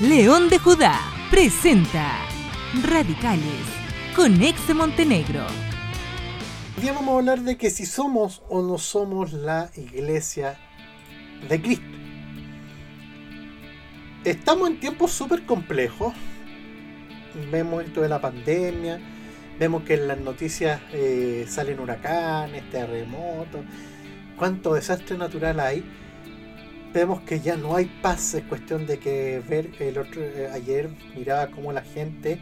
León de Judá presenta Radicales con Ex Montenegro. Hoy vamos a hablar de que si somos o no somos la iglesia de Cristo. Estamos en tiempos súper complejos. Vemos esto de la pandemia. Vemos que en las noticias eh, salen huracanes, terremotos. Cuánto desastre natural hay vemos que ya no hay paz, es cuestión de que ver el otro eh, ayer miraba como la gente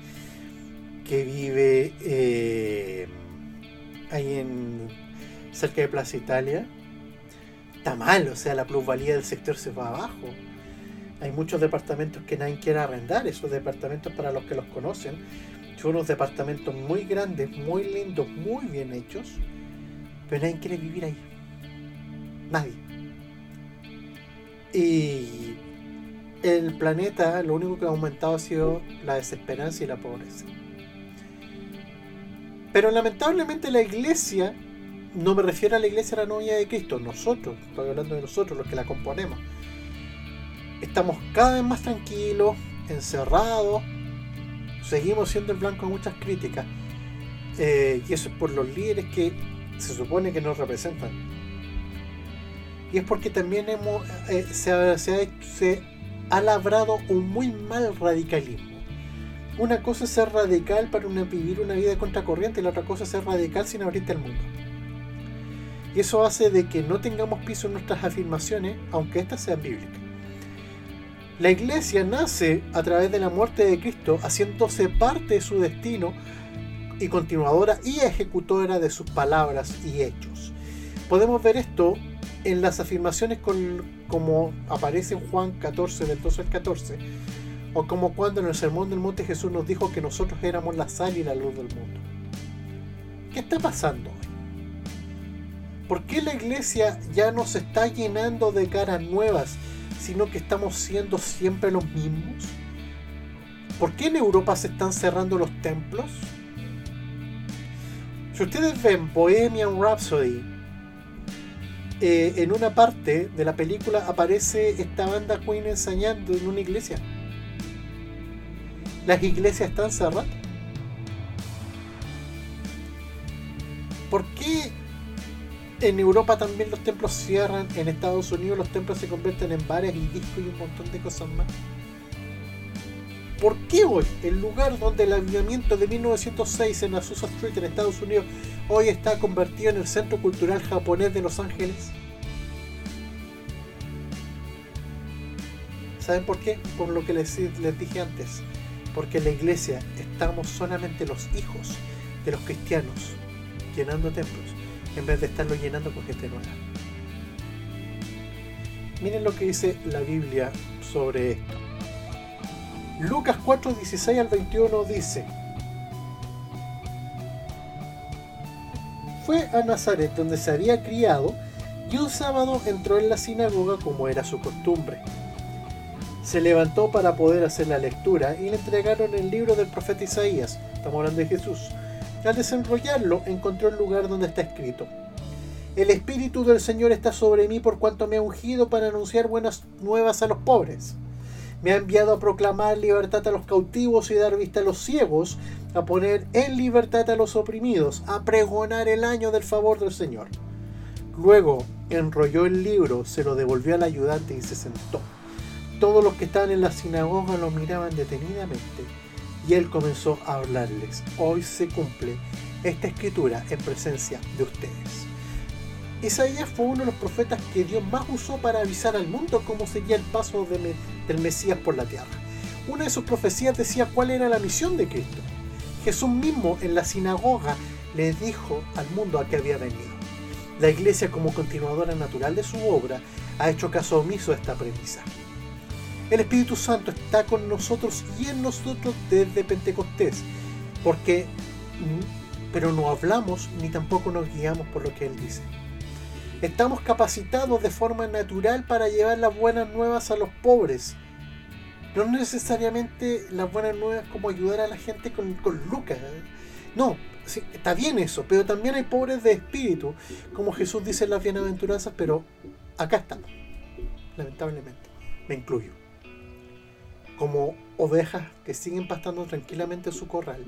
que vive eh, ahí en cerca de Plaza Italia está mal, o sea, la plusvalía del sector se va abajo. Hay muchos departamentos que nadie quiere arrendar, esos departamentos para los que los conocen, son unos departamentos muy grandes, muy lindos, muy bien hechos, pero nadie quiere vivir ahí. Nadie. Y el planeta lo único que ha aumentado ha sido la desesperanza y la pobreza. Pero lamentablemente la iglesia, no me refiero a la iglesia de la novia de Cristo, nosotros, estoy hablando de nosotros, los que la componemos. Estamos cada vez más tranquilos, encerrados, seguimos siendo el blanco de muchas críticas. Eh, y eso es por los líderes que se supone que nos representan y es porque también hemos, eh, se, ha, se, ha, labrado un muy mal radicalismo. Una cosa es ser radical para vivir una vida contracorriente y la otra cosa es ser radical sin abrirte al mundo. Y eso hace de que no tengamos piso en nuestras afirmaciones, aunque éstas sean bíblicas. La iglesia nace a través de la muerte de Cristo, haciéndose parte de su destino y continuadora y ejecutora de sus palabras y hechos. Podemos ver esto en las afirmaciones como aparece en Juan 14, del 12 al 14, o como cuando en el Sermón del Monte Jesús nos dijo que nosotros éramos la sal y la luz del mundo. ¿Qué está pasando hoy? ¿Por qué la iglesia ya no se está llenando de caras nuevas, sino que estamos siendo siempre los mismos? ¿Por qué en Europa se están cerrando los templos? Si ustedes ven Bohemian Rhapsody, eh, en una parte de la película aparece esta banda Queen enseñando en una iglesia. Las iglesias están cerradas. ¿Por qué en Europa también los templos cierran? En Estados Unidos los templos se convierten en bares y discos y un montón de cosas más. ¿Por qué hoy, el lugar donde el avivamiento de 1906 en Azusa Street en Estados Unidos hoy está convertido en el Centro Cultural Japonés de Los Ángeles? ¿Saben por qué? Por lo que les, dije antes. Porque en la iglesia estamos solamente los hijos de los cristianos llenando templos, en vez de estarlo llenando con gente nueva. Miren lo que dice la Biblia sobre esto. Lucas 4, 16 al 21 dice, fue a Nazaret donde se había criado y un sábado entró en la sinagoga como era su costumbre. Se levantó para poder hacer la lectura y le entregaron el libro del profeta Isaías, estamos hablando de Jesús. Al desenrollarlo encontró el lugar donde está escrito. El Espíritu del Señor está sobre mí por cuanto me ha ungido para anunciar buenas nuevas a los pobres me ha enviado a proclamar libertad a los cautivos y dar vista a los ciegos, a poner en libertad a los oprimidos, a pregonar el año del favor del Señor. Luego enrolló el libro, se lo devolvió al ayudante y se sentó. Todos los que estaban en la sinagoga lo miraban detenidamente y él comenzó a hablarles. Hoy se cumple esta escritura en presencia de ustedes. Isaías fue uno de los profetas que Dios más usó para avisar al mundo cómo sería el paso del Mesías por la tierra. Una de sus profecías decía cuál era la misión de Cristo. Jesús mismo en la sinagoga le dijo al mundo a qué había venido. La iglesia como continuadora natural de su obra ha hecho caso omiso a esta premisa. El Espíritu Santo está con nosotros y en nosotros desde Pentecostés, porque pero no hablamos ni tampoco nos guiamos por lo que Él dice. Estamos capacitados de forma natural para llevar las buenas nuevas a los pobres. No necesariamente las buenas nuevas como ayudar a la gente con, lucas. No, está bien eso, pero también hay pobres de espíritu, como Jesús dice en las bienaventuranzas, pero acá estamos, lamentablemente, me incluyo. como ovejas que siguen pastando tranquilamente en su corral,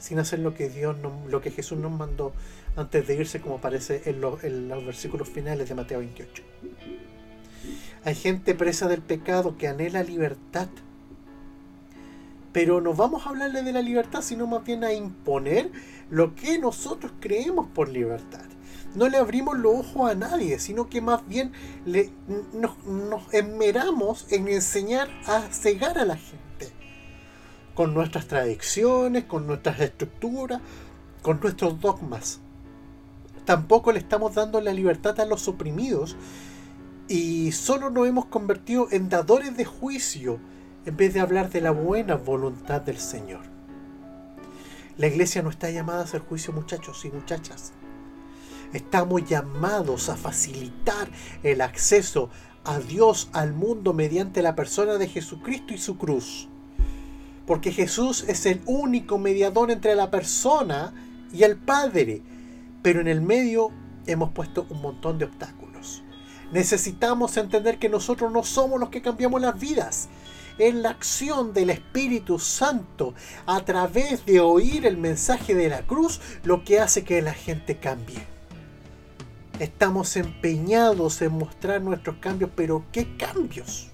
sin hacer lo que Dios lo que Jesús nos mandó antes de irse, como aparece en, los versículos finales de Mateo 28. Hay gente presa del pecado que anhela libertad. Pero no vamos a hablarle de la libertad, sino más bien a imponer lo que nosotros creemos por libertad. No le abrimos los ojos a nadie, sino que más bien nos, nos esmeramos en enseñar a cegar a la gente. Con nuestras tradiciones, con nuestras estructuras, con nuestros dogmas. Tampoco le estamos dando la libertad a los oprimidos, y solo nos hemos convertido en dadores de juicio en vez de hablar de la buena voluntad del Señor. La iglesia no está llamada a hacer juicio muchachos y muchachas. Estamos llamados a facilitar el acceso a Dios, al mundo, mediante la persona de Jesucristo y su cruz. Porque Jesús es el único mediador entre la persona y el Padre. Pero en el medio hemos puesto un montón de obstáculos. Necesitamos entender que nosotros no somos los que cambiamos las vidas. Es la acción del Espíritu Santo a través de oír el mensaje de la cruz lo que hace que la gente cambie. Estamos empeñados en mostrar nuestros cambios, pero ¿qué cambios?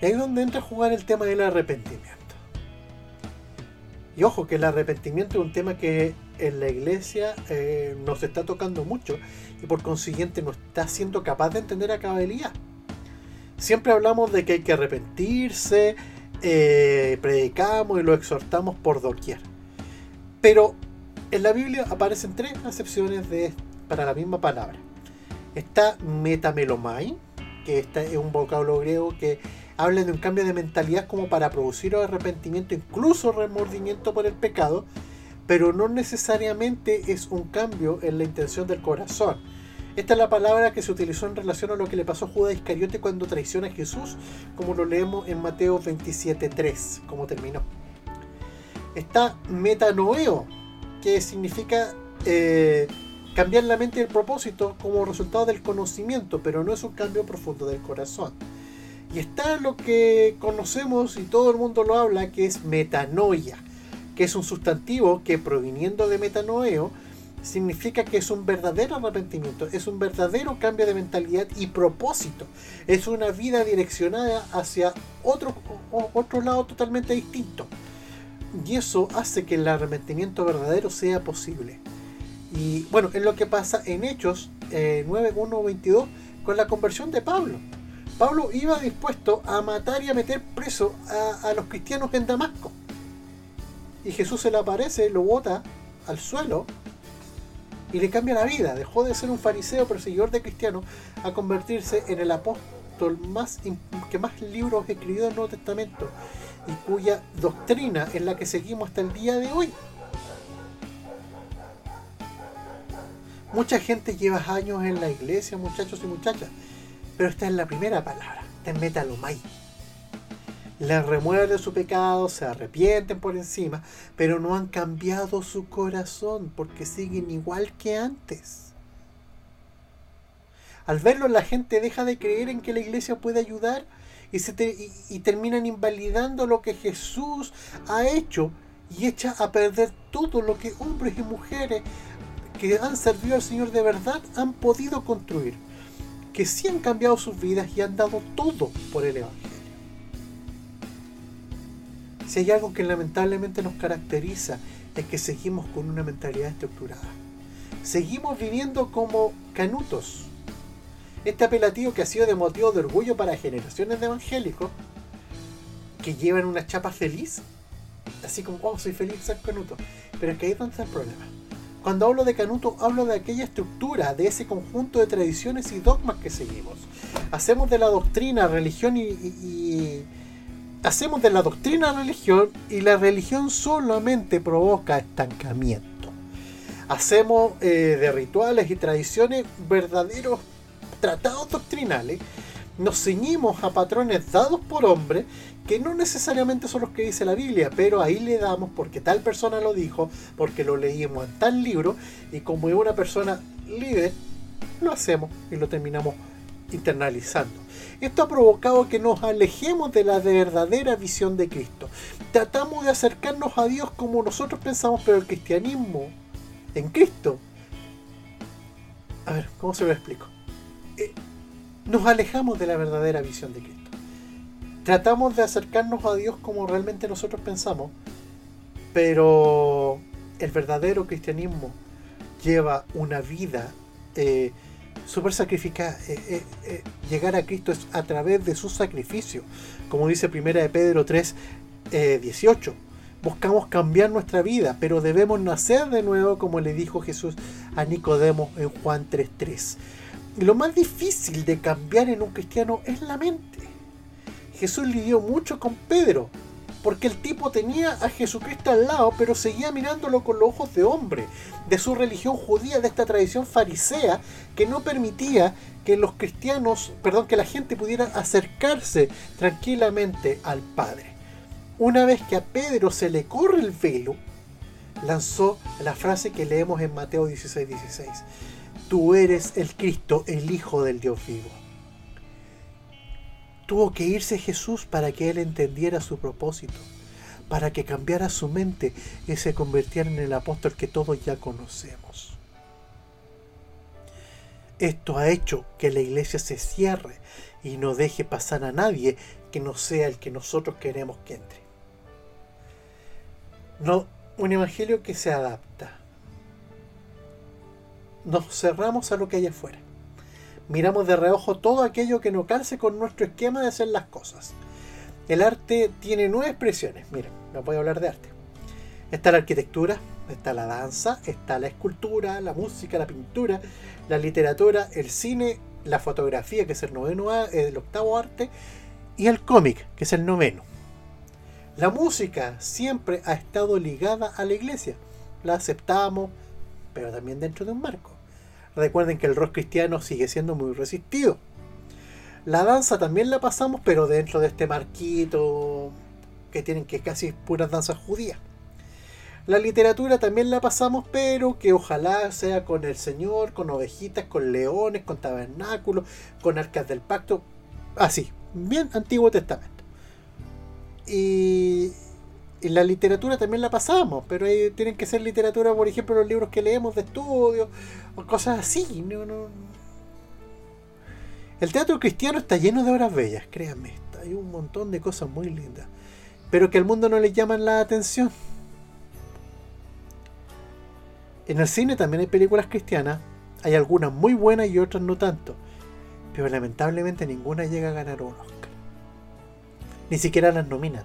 Y ahí es donde entra a jugar el tema del arrepentimiento. Y ojo que el arrepentimiento es un tema que en la iglesia eh, nos está tocando mucho y por consiguiente no está siendo capaz de entender a cabalidad. Siempre hablamos de que hay que arrepentirse, eh, predicamos y lo exhortamos por doquier. Pero en la Biblia aparecen tres acepciones de, para la misma palabra. Está metamelomai, que es un vocablo griego que habla de un cambio de mentalidad como para producir arrepentimiento, incluso remordimiento por el pecado, pero no necesariamente es un cambio en la intención del corazón. Esta es la palabra que se utilizó en relación a lo que le pasó a Judas Iscariote cuando traiciona a Jesús, como lo leemos en Mateo 27.3, como terminó. Está metanoeo, que significa eh, cambiar la mente y el propósito como resultado del conocimiento, pero no es un cambio profundo del corazón. Y está lo que conocemos y todo el mundo lo habla, que es metanoia, que es un sustantivo que proviniendo de metanoeo significa que es un verdadero arrepentimiento, es un verdadero cambio de mentalidad y propósito. Es una vida direccionada hacia otro, otro lado totalmente distinto. Y eso hace que el arrepentimiento verdadero sea posible. Y bueno, es lo que pasa en Hechos eh, 9.1.22 con la conversión de Pablo. Pablo iba dispuesto a matar y a meter preso a, los cristianos en Damasco. Y Jesús se le aparece, lo bota al suelo y le cambia la vida. Dejó de ser un fariseo perseguidor de cristianos a convertirse en el apóstol más que más libros escribió en el Nuevo Testamento y cuya doctrina es la que seguimos hasta el día de hoy. Mucha gente lleva años en la iglesia, muchachos y muchachas, pero esta es la primera palabra, esta es metalomai le remuerde su pecado, se arrepienten por encima, pero no han cambiado su corazón porque siguen igual que antes. Al verlo la gente deja de creer en que la iglesia puede ayudar y, se y, terminan invalidando lo que Jesús ha hecho y echa a perder todo lo que hombres y mujeres que han servido al Señor de verdad han podido construir, que sí han cambiado sus vidas y han dado todo por el Evangelio. Si hay algo que lamentablemente nos caracteriza es que seguimos con una mentalidad estructurada. Seguimos viviendo como canutos. Este apelativo que ha sido de motivo de orgullo para generaciones de evangélicos que llevan una chapa feliz, así como, oh, soy feliz ser canuto. Pero es que ahí es donde problema. Cuando hablo de canuto, hablo de aquella estructura, de ese conjunto de tradiciones y dogmas que seguimos. Hacemos de la doctrina, religión y hacemos de la doctrina religión y la religión solamente provoca estancamiento. Hacemos eh, de rituales y tradiciones verdaderos tratados doctrinales, nos ceñimos a patrones dados por hombres que no necesariamente son los que dice la Biblia, pero ahí le damos porque tal persona lo dijo, porque lo leímos en tal libro y como es una persona líder, lo hacemos y lo terminamos internalizando. Esto ha provocado que nos alejemos de la verdadera visión de Cristo. Tratamos de acercarnos a Dios como nosotros pensamos, pero el cristianismo en Cristo... A ver, ¿cómo se lo explico? Eh, nos alejamos de la verdadera visión de Cristo. Tratamos de acercarnos a Dios como realmente nosotros pensamos, pero el verdadero cristianismo lleva una vida eh, súper sacrificada. Eh, eh, eh, llegar a Cristo es a través de su sacrificio. Como dice Primera de Pedro 3, 18. Buscamos cambiar nuestra vida, pero debemos nacer de nuevo, como le dijo Jesús a Nicodemo en Juan 3.3. Y lo más difícil de cambiar en un cristiano es la mente. Jesús lidió mucho con Pedro, porque el tipo tenía a Jesucristo al lado, pero seguía mirándolo con los ojos de hombre, de su religión judía, de esta tradición farisea, que no permitía que los cristianos, perdón, que la gente pudiera acercarse tranquilamente al Padre. Una vez que a Pedro se le corre el velo, lanzó la frase que leemos en Mateo 16, 16. Tú eres el Cristo, el Hijo del Dios vivo. Tuvo que irse Jesús para que él entendiera su propósito, para que cambiara su mente y se convirtiera en el apóstol que todos ya conocemos. Esto ha hecho que la iglesia se cierre y no deje pasar a nadie que no sea el que nosotros queremos que entre. No, un evangelio que se adapta. Nos cerramos a lo que hay afuera miramos de reojo todo aquello que no calce con nuestro esquema de hacer las cosas. El arte tiene nueve expresiones. Miren, no a hablar de arte. Está la arquitectura, está la danza, está la escultura, la música, la pintura, la literatura, el cine, la fotografía, que es el noveno, el octavo arte, y el cómic, que es el noveno. La música siempre ha estado ligada a la iglesia. La aceptamos, pero también dentro de un marco. Recuerden que el rock cristiano sigue siendo muy resistido. La danza también la pasamos, pero dentro de este marquito que tienen que casi puras danzas judías. La literatura también la pasamos, pero que ojalá sea con el Señor, con ovejitas, con leones, con tabernáculos, con arcas del pacto. Así, bien Antiguo Testamento. Y, y la literatura también la pasamos, pero tienen que ser literatura, por ejemplo, los libros que leemos de estudio, o cosas así. No, no. El teatro cristiano está lleno de obras bellas, créanme, hay un montón de cosas muy lindas, pero que al mundo no le llaman la atención. En el cine también hay películas cristianas, hay algunas muy buenas y otras no tanto, pero lamentablemente ninguna llega a ganar un Oscar. Ni siquiera las nominan.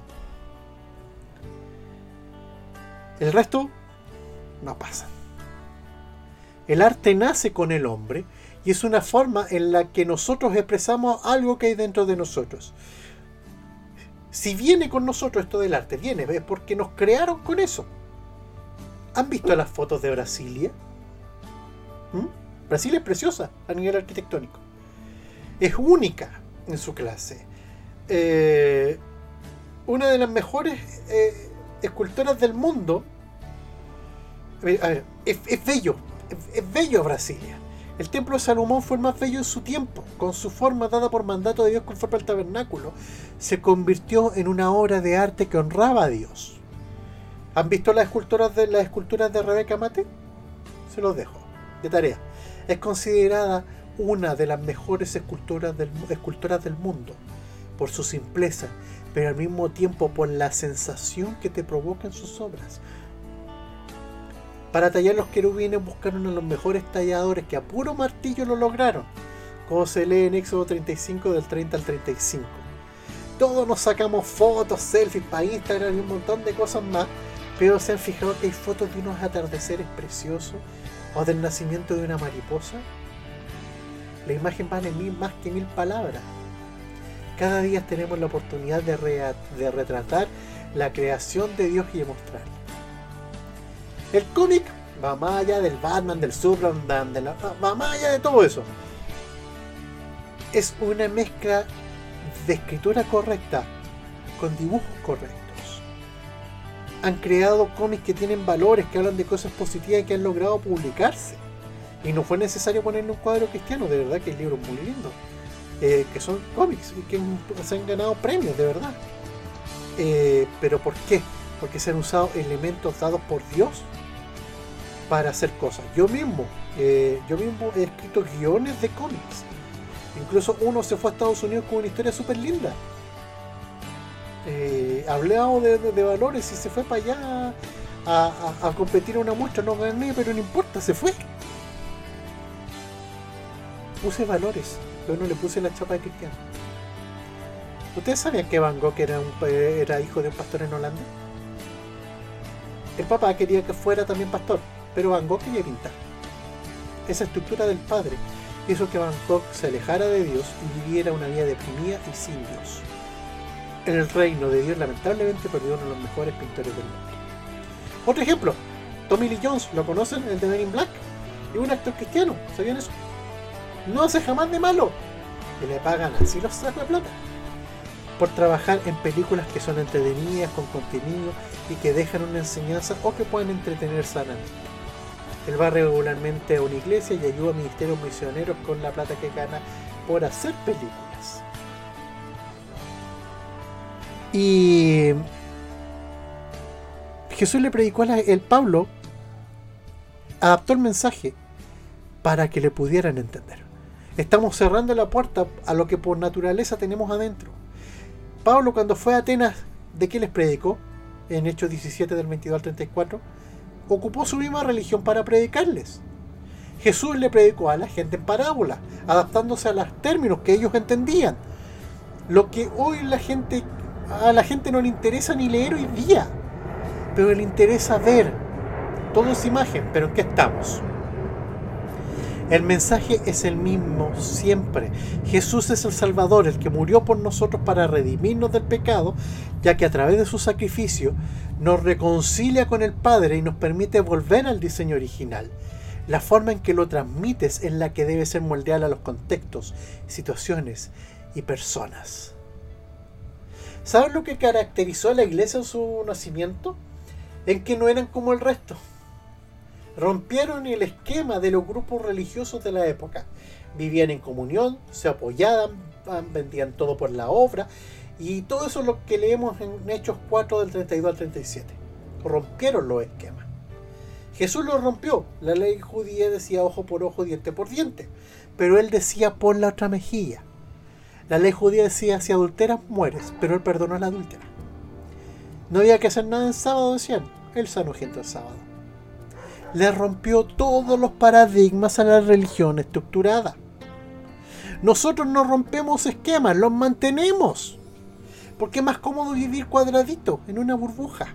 El resto no pasa. El arte nace con el hombre y es una forma en la que nosotros expresamos algo que hay dentro de nosotros. Si viene con nosotros esto del arte, viene, es porque nos crearon con eso. ¿Han visto las fotos de Brasilia? ¿Mm? Brasil es preciosa a nivel arquitectónico. Es única en su clase. Eh, una de las mejores eh, escultoras del mundo. A ver, es, bello, es, bello Brasilia. El templo de Salomón fue el más bello en su tiempo, con su forma dada por mandato de Dios conforme al tabernáculo. Se convirtió en una obra de arte que honraba a Dios. ¿Han visto las esculturas de las esculturas de Rebeca Mate? Se los dejo, de tarea. Es considerada una de las mejores esculturas del, esculturas del mundo por su simpleza, pero al mismo tiempo por la sensación que te provocan sus obras. Para tallar los querubines buscaron a los mejores talladores que a puro martillo lo lograron, como se lee en Éxodo 35 del 30 al 35. Todos nos sacamos fotos, selfies para Instagram y un montón de cosas más, pero se han fijado que hay fotos de unos atardeceres preciosos o del nacimiento de una mariposa. La imagen vale mil más que mil palabras. Cada día tenemos la oportunidad de, retratar la creación de Dios y de mostrarla. El cómic va más allá del Batman, del Superman, de la, va más allá de todo eso. Es una mezcla de escritura correcta con dibujos correctos. Han creado cómics que tienen valores, que hablan de cosas positivas y que han logrado publicarse. Y no fue necesario ponerle un cuadro cristiano, de verdad que el libro es muy lindo. Eh, que son cómics y que se han ganado premios, de verdad. Eh, ¿Pero por qué? Porque se han usado elementos dados por Dios para hacer cosas. Yo mismo, eh, yo mismo he escrito guiones de cómics. Incluso uno se fue a Estados Unidos con una historia súper linda. Hablado de, valores y se fue para allá a, competir a una muestra. No gané, pero no importa, se fue. Puse valores, yo no le puse la chapa de cristiano. ¿Ustedes sabían que Van Gogh era, un, era hijo de un pastor en Holanda? El papá quería que fuera también pastor, pero Van Gogh quería pintar. Esa estructura del padre hizo que Van Gogh se alejara de Dios y viviera una vida deprimida y sin Dios. En el reino de Dios lamentablemente perdió uno de los mejores pintores del mundo. Otro ejemplo, Tommy Lee Jones, ¿lo conocen? El de Men in Black. Es un actor cristiano, ¿sabían eso? No hace jamás de malo. Y le pagan así los sacos de plata. Por trabajar en películas que son entretenidas, con contenido y que dejan una enseñanza o que pueden entretener sanamente. Él va regularmente a una iglesia y ayuda a ministerios misioneros con la plata que gana por hacer películas. Y Jesús le predicó a el Pablo, adaptó el mensaje para que le pudieran entender. Estamos cerrando la puerta a lo que por naturaleza tenemos adentro. Pablo cuando fue a Atenas, ¿de qué les predicó? En Hechos 17 del 22 al 34, ocupó su misma religión para predicarles. Jesús le predicó a la gente en parábola, adaptándose a los términos que ellos entendían. Lo que hoy la gente, a la gente no le interesa ni leer hoy día, pero le interesa ver. Todo es imagen, pero ¿en qué estamos? El mensaje es el mismo siempre. Jesús es el Salvador, el que murió por nosotros para redimirnos del pecado, ya que a través de su sacrificio nos reconcilia con el Padre y nos permite volver al diseño original. La forma en que lo transmites es la que debe ser moldeada a los contextos, situaciones y personas. ¿Saben lo que caracterizó a la iglesia en su nacimiento? En que no eran como el resto rompieron el esquema de los grupos religiosos de la época. Vivían en comunión, se apoyaban, vendían todo por la obra y todo eso es lo que leemos en Hechos 4 del 32 al 37. Rompieron los esquemas. Jesús lo rompió. La ley judía decía ojo por ojo, diente por diente. Pero él decía por la otra mejilla. La ley judía decía si adulteras mueres, pero él perdonó a la adúltera. No había que hacer nada en sábado, decían. Él sanó gente el sábado le rompió todos los paradigmas a la religión estructurada. Nosotros no rompemos esquemas, los mantenemos. Porque es más cómodo vivir cuadradito, en una burbuja.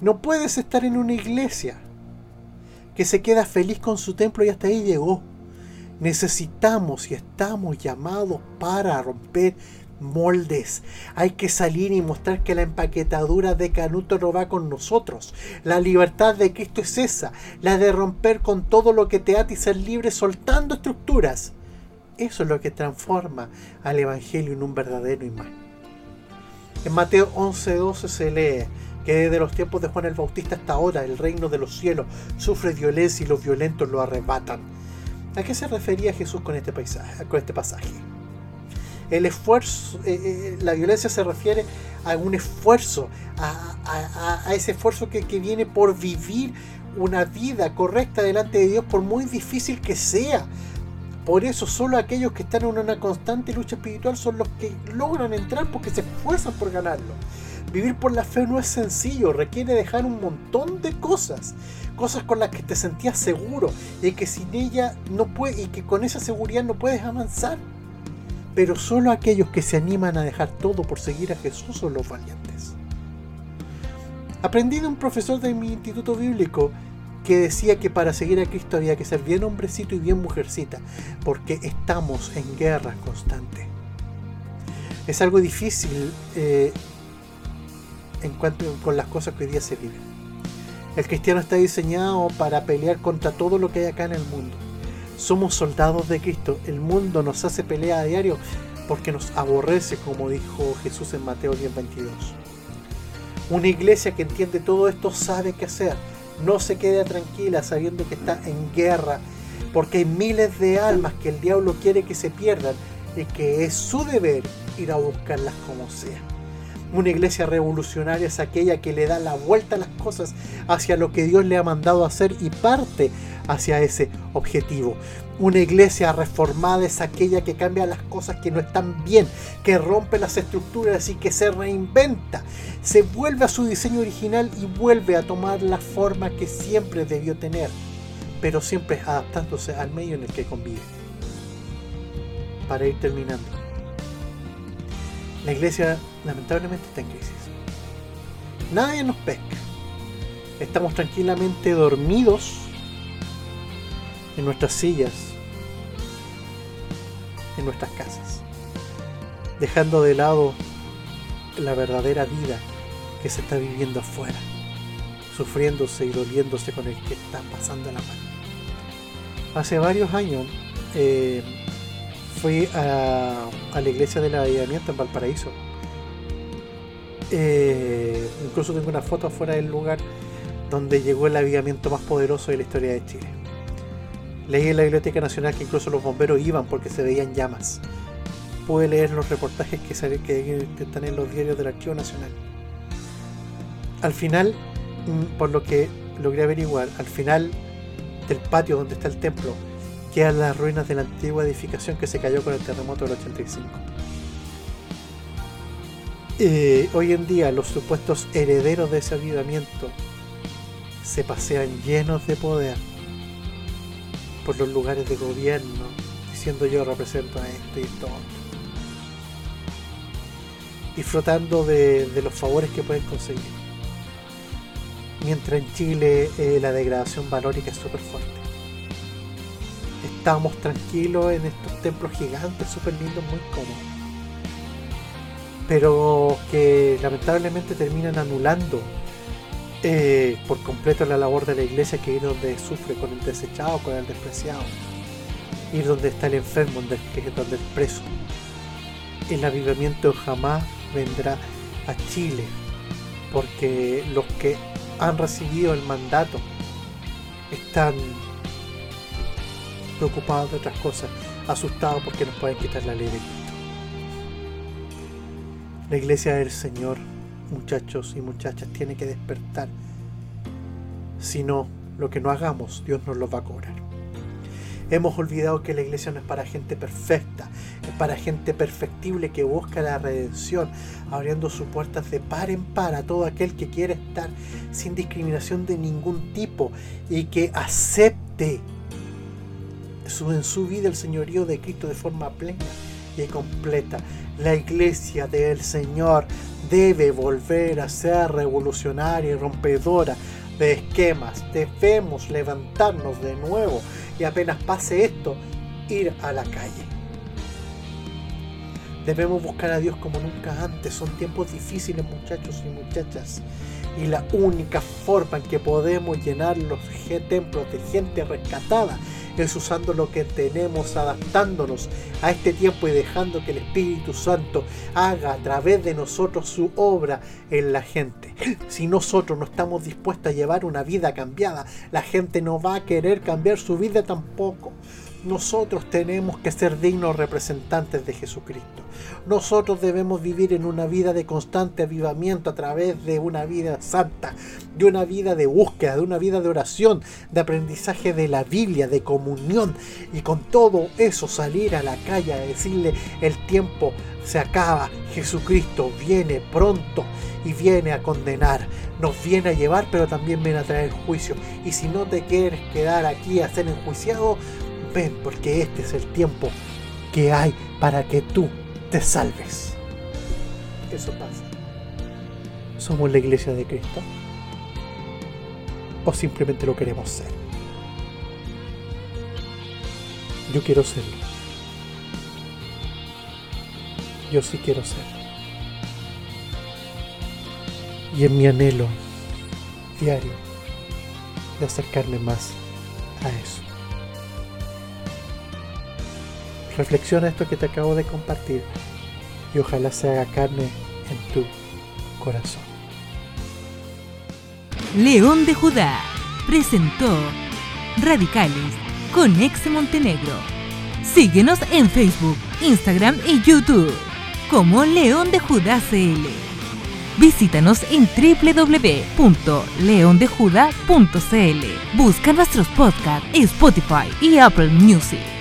No puedes estar en una iglesia que se queda feliz con su templo y hasta ahí llegó. Necesitamos y estamos llamados para romper moldes. Hay que salir y mostrar que la empaquetadura de Canuto no va con nosotros. La libertad de Cristo es esa, la de romper con todo lo que te ata y ser libre soltando estructuras. Eso es lo que transforma al Evangelio en un verdadero imán. En Mateo 11:12 se lee que desde los tiempos de Juan el Bautista hasta ahora el reino de los cielos sufre violencia y los violentos lo arrebatan. ¿A qué se refería Jesús con este, paisaje, con este pasaje? El esfuerzo, eh, eh, la violencia se refiere a un esfuerzo, a, ese esfuerzo que, viene por vivir una vida correcta delante de Dios, por muy difícil que sea. Por eso solo aquellos que están en una constante lucha espiritual son los que logran entrar porque se esfuerzan por ganarlo. Vivir por la fe no es sencillo, requiere dejar un montón de cosas, cosas con las que te sentías seguro y que sin ella no puede, y que con esa seguridad no puedes avanzar pero solo aquellos que se animan a dejar todo por seguir a Jesús son los valientes. Aprendí de un profesor de mi instituto bíblico que decía que para seguir a Cristo había que ser bien hombrecito y bien mujercita, porque estamos en guerra constante. Es algo difícil eh, en cuanto con las cosas que hoy día se viven. El cristiano está diseñado para pelear contra todo lo que hay acá en el mundo. Somos soldados de Cristo. El mundo nos hace pelea a diario porque nos aborrece, como dijo Jesús en Mateo 10:22. Una iglesia que entiende todo esto sabe qué hacer. No se quede tranquila sabiendo que está en guerra, porque hay miles de almas que el diablo quiere que se pierdan y que es su deber ir a buscarlas como sea. Una iglesia revolucionaria es aquella que le da la vuelta a las cosas hacia lo que Dios le ha mandado hacer y parte hacia ese objetivo. Una iglesia reformada es aquella que cambia las cosas que no están bien, que rompe las estructuras y que se reinventa. Se vuelve a su diseño original y vuelve a tomar la forma que siempre debió tener, pero siempre adaptándose al medio en el que convive. Para ir terminando. La iglesia lamentablemente está en crisis. Nadie nos pesca. Estamos tranquilamente dormidos en nuestras sillas, en nuestras casas, dejando de lado la verdadera vida que se está viviendo afuera, sufriéndose y doliéndose con el que está pasando la mano. Hace varios años eh, fui a, la iglesia del avivamiento en Valparaíso. Eh, incluso tengo una foto afuera del lugar donde llegó el avivamiento más poderoso de la historia de Chile. Leí en la Biblioteca Nacional que incluso los bomberos iban porque se veían llamas. Pude leer los reportajes que, que, que están en los diarios del Archivo Nacional. Al final, mm, por lo que logré averiguar, al final del patio donde está el templo, quedan las ruinas de la antigua edificación que se cayó con el terremoto del 85. Eh, hoy en día los supuestos herederos de ese avivamiento se pasean llenos de poder por los lugares de gobierno, diciendo yo represento a esto y esto disfrutando de, los favores que pueden conseguir. Mientras en Chile eh, la degradación valórica es súper fuerte estábamos tranquilos en estos templos gigantes, súper lindos, muy cómodos. Pero que lamentablemente terminan anulando eh, por completo la labor de la iglesia que ir donde sufre con el desechado, con el despreciado. Ir donde está el enfermo, donde, donde el preso. El avivamiento jamás vendrá a Chile porque los que han recibido el mandato están preocupados de otras cosas, asustados porque nos pueden quitar la ley de. La iglesia del Señor, muchachos y muchachas, tiene que despertar. Si no, lo que no hagamos, Dios nos lo va a cobrar. Hemos olvidado que la iglesia no es para gente perfecta, es para gente perfectible que busca la redención, abriendo sus puertas de par en par a todo aquel que quiere estar sin discriminación de ningún tipo y que acepte en su vida el señorío de Cristo de forma plena y completa. La iglesia del Señor debe volver a ser revolucionaria y rompedora de esquemas. Debemos levantarnos de nuevo y apenas pase esto, ir a la calle. Debemos buscar a Dios como nunca antes. Son tiempos difíciles muchachos y muchachas. Y la única forma en que podemos llenar los templos de gente rescatada es usando lo que tenemos, adaptándonos a este tiempo y dejando que el Espíritu Santo haga a través de nosotros su obra en la gente. Si nosotros no estamos dispuestos a llevar una vida cambiada, la gente no va a querer cambiar su vida tampoco. Nosotros tenemos que ser dignos representantes de Jesucristo. Nosotros debemos vivir en una vida de constante avivamiento a través de una vida santa, de una vida de búsqueda, de una vida de oración, de aprendizaje de la Biblia, de comunión. Y con todo eso salir a la calle a decirle el tiempo se acaba, Jesucristo viene pronto y viene a condenar, nos viene a llevar, pero también viene a traer juicio. Y si no te quieres quedar aquí a ser enjuiciado, porque este es el tiempo que hay para que tú te salves. Eso pasa. ¿Somos la iglesia de Cristo? ¿O simplemente lo queremos ser? Yo quiero serlo. Yo sí quiero ser. Y en mi anhelo diario de acercarme más a eso. Reflexiona esto que te acabo de compartir y ojalá se haga carne en tu corazón. León de Judá presentó Radicales con Ex Montenegro. Síguenos en Facebook, Instagram y YouTube como León de Judá CL. Visítanos en www.leondejuda.cl. Busca nuestros podcasts en Spotify y Apple Music.